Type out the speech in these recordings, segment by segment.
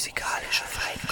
musikalische Freiheit.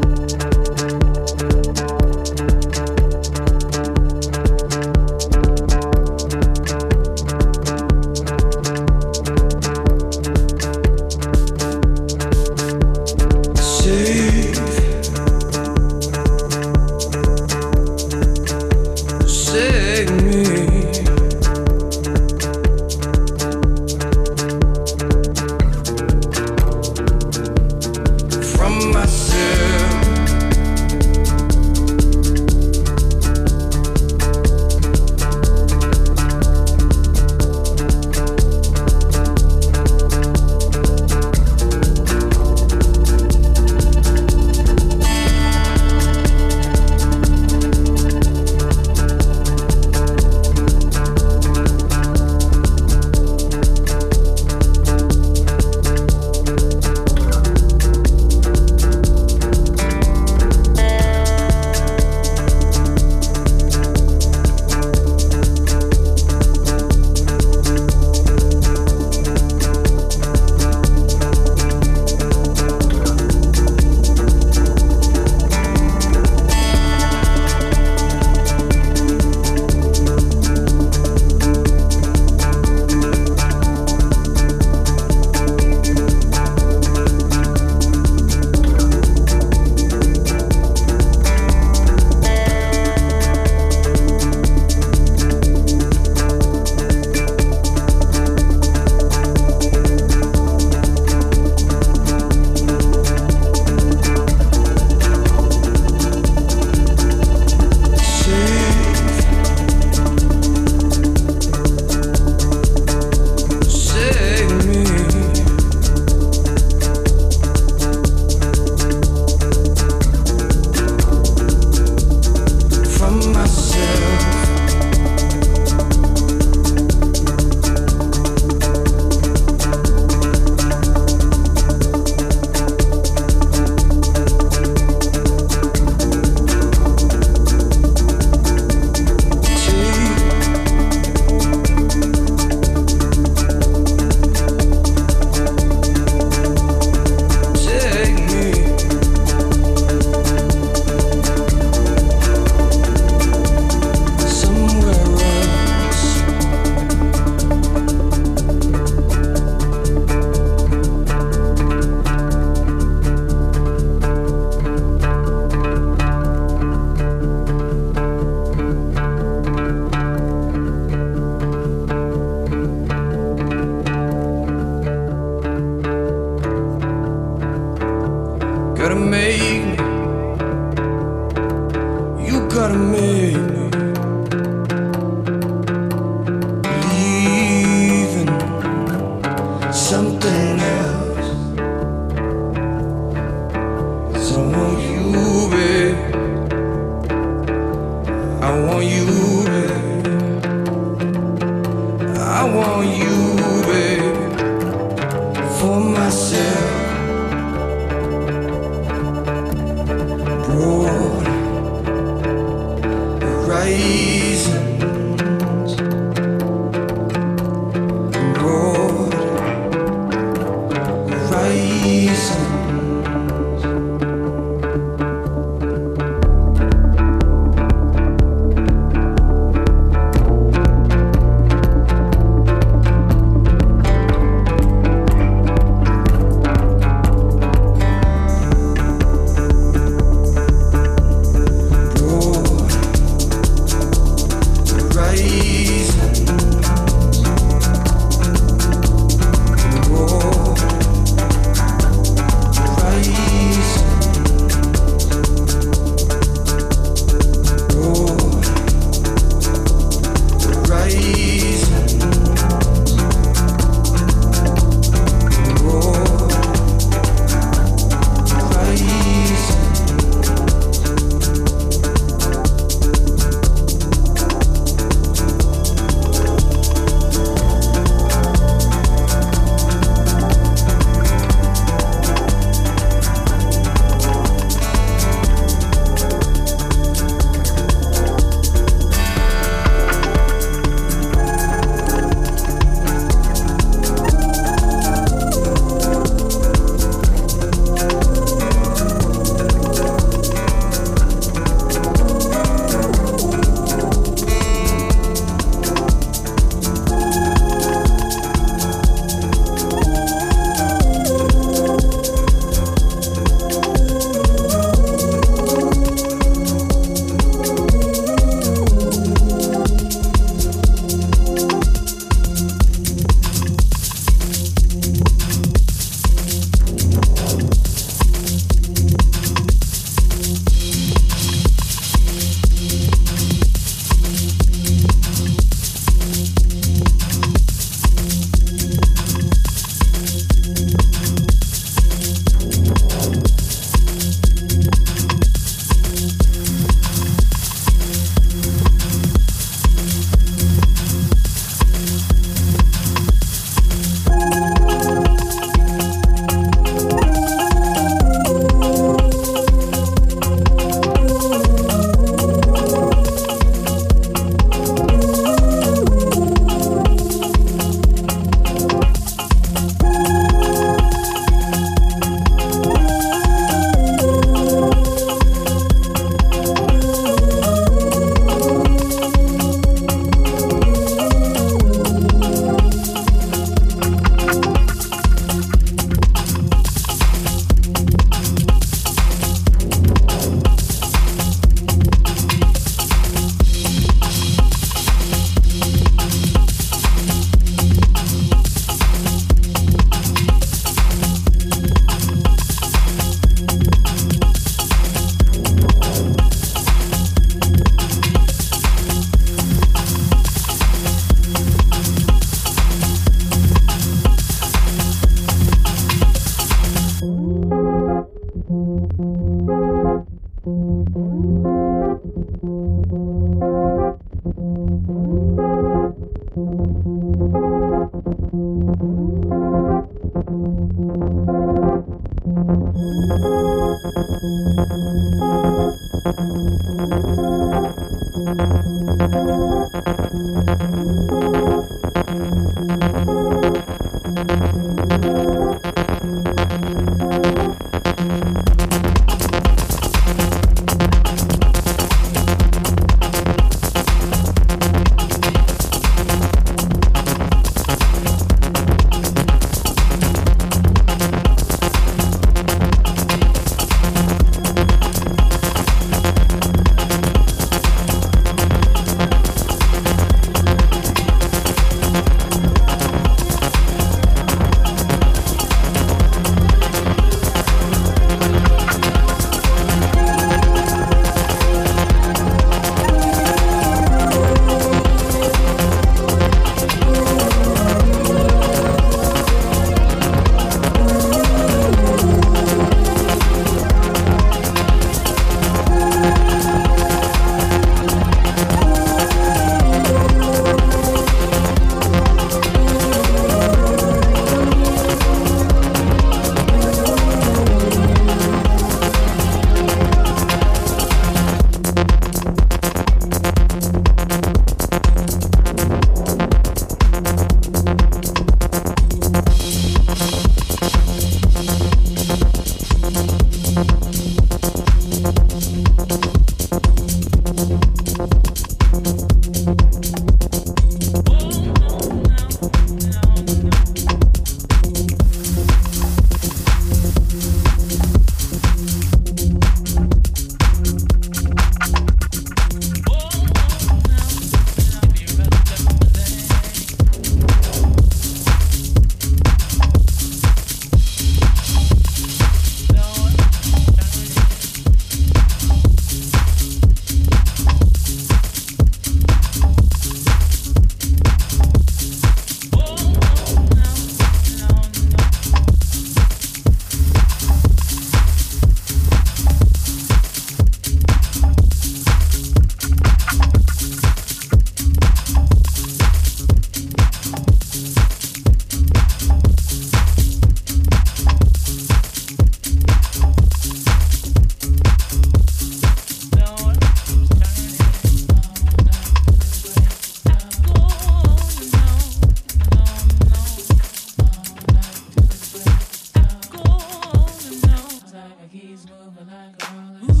he's moving like a roller.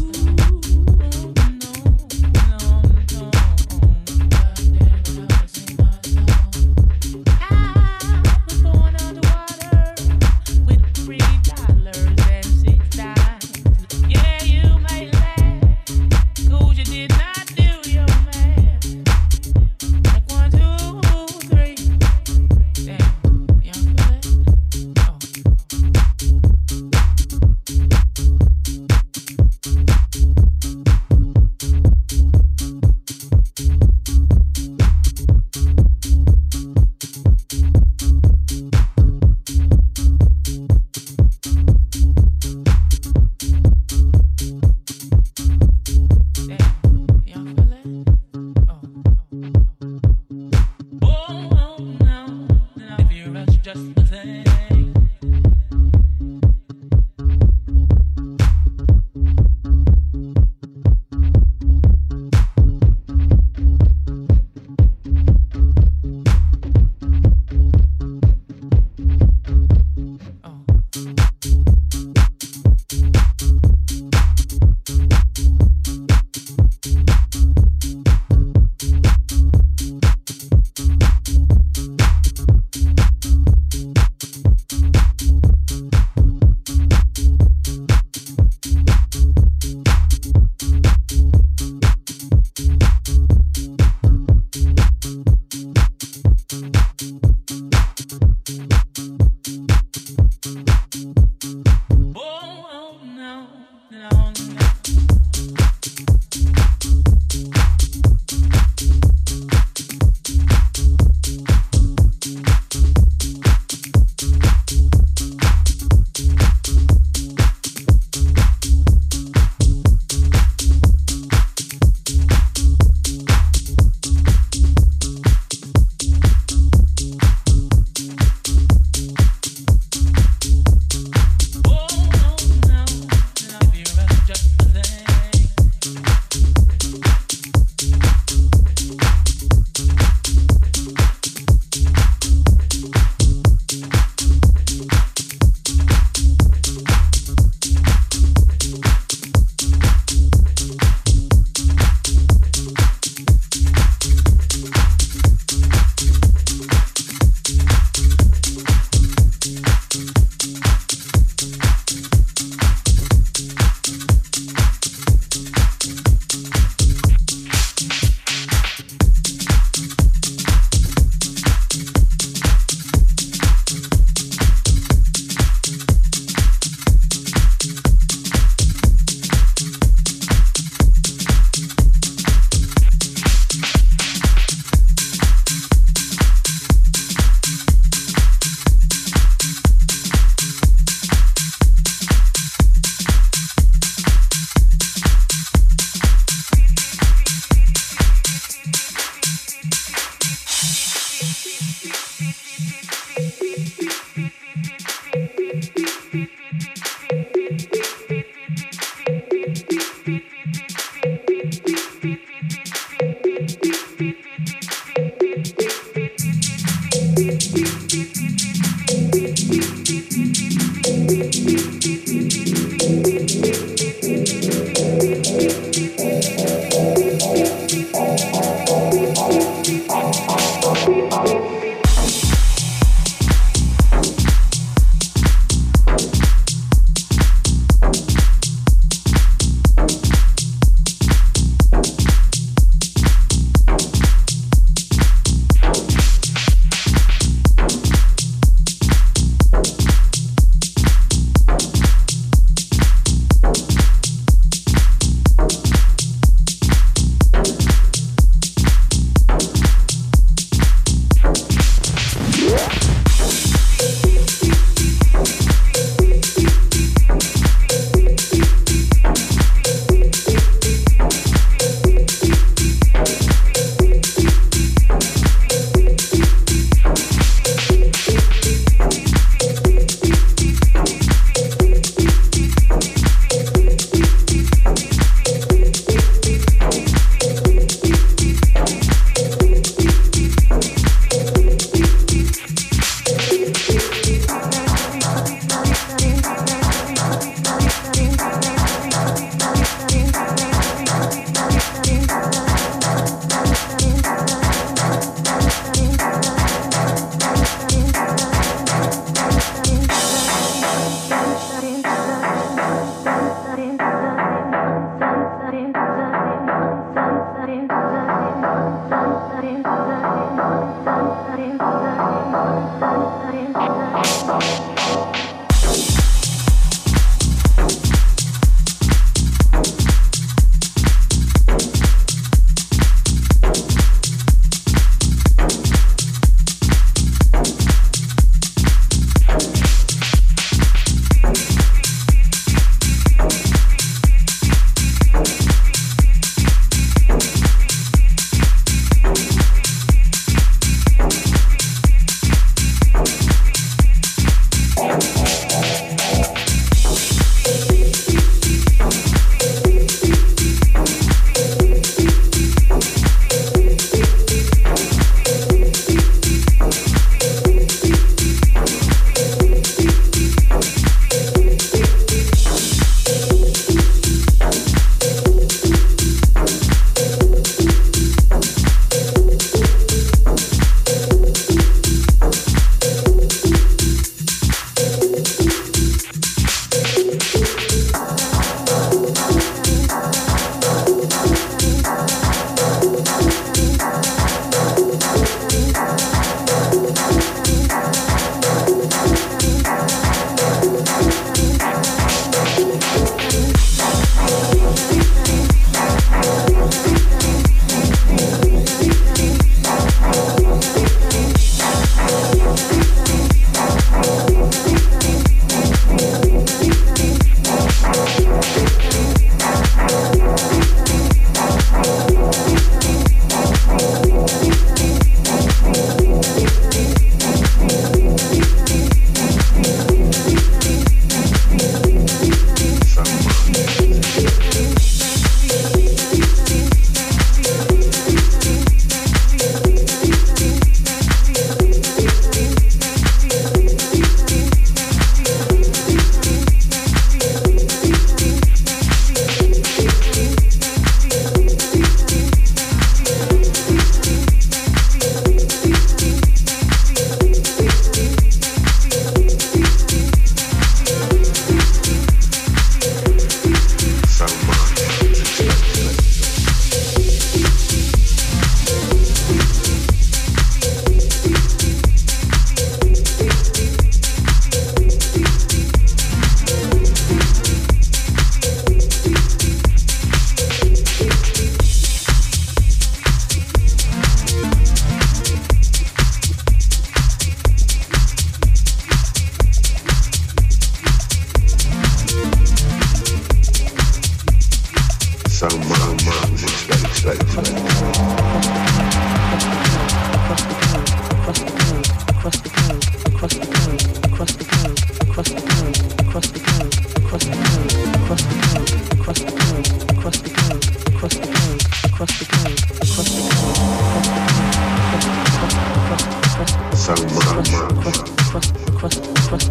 cross, cross, cross, cross,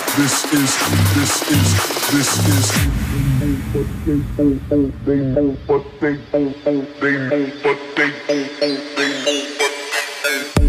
This is, this is, this is. They know, know, but they know, they know, but they know, they know, but they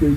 They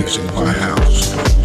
in my house.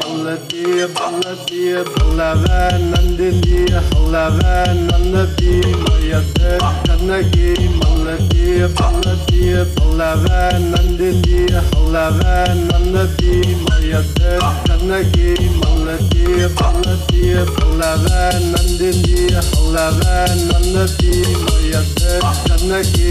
Balabi, Balabi, Balava, Nandini, Halava, Nanabi, Mayada, Kanagi, Balabi, Balabi, Balava, Nandini, Halava, Nanabi, Mayada, Kanagi, Balabi, Balabi, Balava, Nandini, Halava, Nanabi, Mayada, Kanagi,